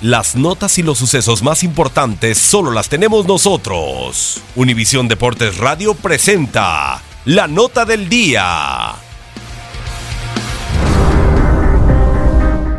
Las notas y los sucesos más importantes solo las tenemos nosotros. Univisión Deportes Radio presenta la nota del día.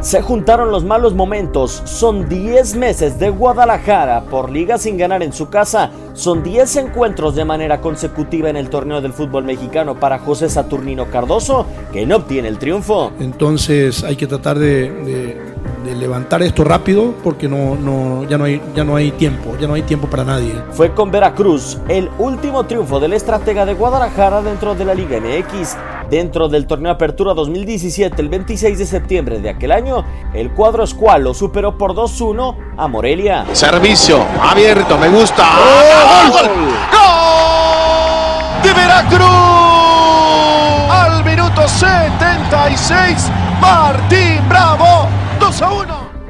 Se juntaron los malos momentos. Son 10 meses de Guadalajara por liga sin ganar en su casa. Son 10 encuentros de manera consecutiva en el torneo del fútbol mexicano para José Saturnino Cardoso, que no obtiene el triunfo. Entonces hay que tratar de, de- de levantar esto rápido porque no, no, ya, no hay, ya no hay tiempo, ya no hay tiempo para nadie. Fue con Veracruz el último triunfo del estratega de Guadalajara dentro de la Liga MX. Dentro del torneo Apertura 2017, el 26 de septiembre de aquel año, el cuadro escualo superó por 2-1 a Morelia. Servicio abierto, me gusta. ¡Gol! ¡Gol! ¡De Veracruz! Al minuto 76, Martín Bravo, 2 a 1.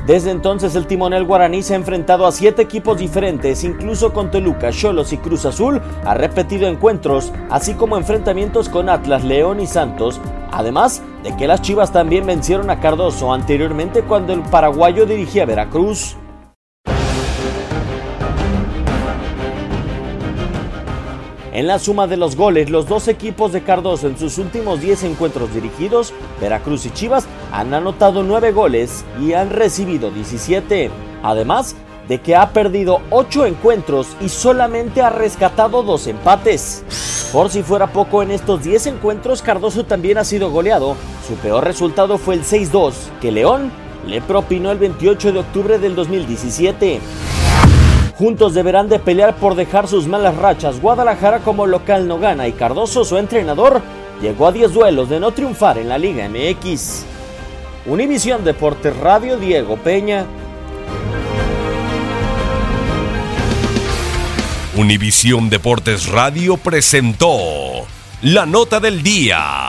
Desde entonces el timonel guaraní se ha enfrentado a siete equipos diferentes, incluso con Toluca, Cholos y Cruz Azul, ha repetido encuentros, así como enfrentamientos con Atlas, León y Santos, además de que las Chivas también vencieron a Cardoso anteriormente cuando el paraguayo dirigía Veracruz. En la suma de los goles, los dos equipos de Cardoso en sus últimos 10 encuentros dirigidos, Veracruz y Chivas, han anotado 9 goles y han recibido 17. Además de que ha perdido 8 encuentros y solamente ha rescatado 2 empates. Por si fuera poco, en estos 10 encuentros Cardoso también ha sido goleado. Su peor resultado fue el 6-2, que León le propinó el 28 de octubre del 2017. Juntos deberán de pelear por dejar sus malas rachas. Guadalajara como local no gana y Cardoso, su entrenador, llegó a 10 duelos de no triunfar en la Liga MX. Univisión Deportes Radio Diego Peña. Univisión Deportes Radio presentó la nota del día.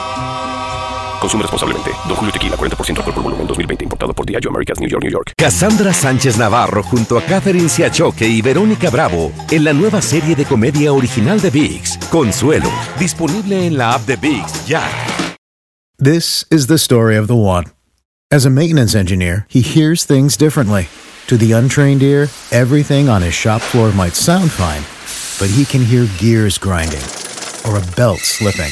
Consume responsablemente. Don Julio Tequila, 40% alcohol por volumen, 2020. Importado por Diageo Americas, New York, New York. Cassandra Sánchez Navarro junto a Catherine Siachoque y Verónica Bravo en la nueva serie de comedia original de VIX, Consuelo, disponible en la app de VIX ya. This is the story of the one. As a maintenance engineer, he hears things differently. To the untrained ear, everything on his shop floor might sound fine, but he can hear gears grinding or a belt slipping.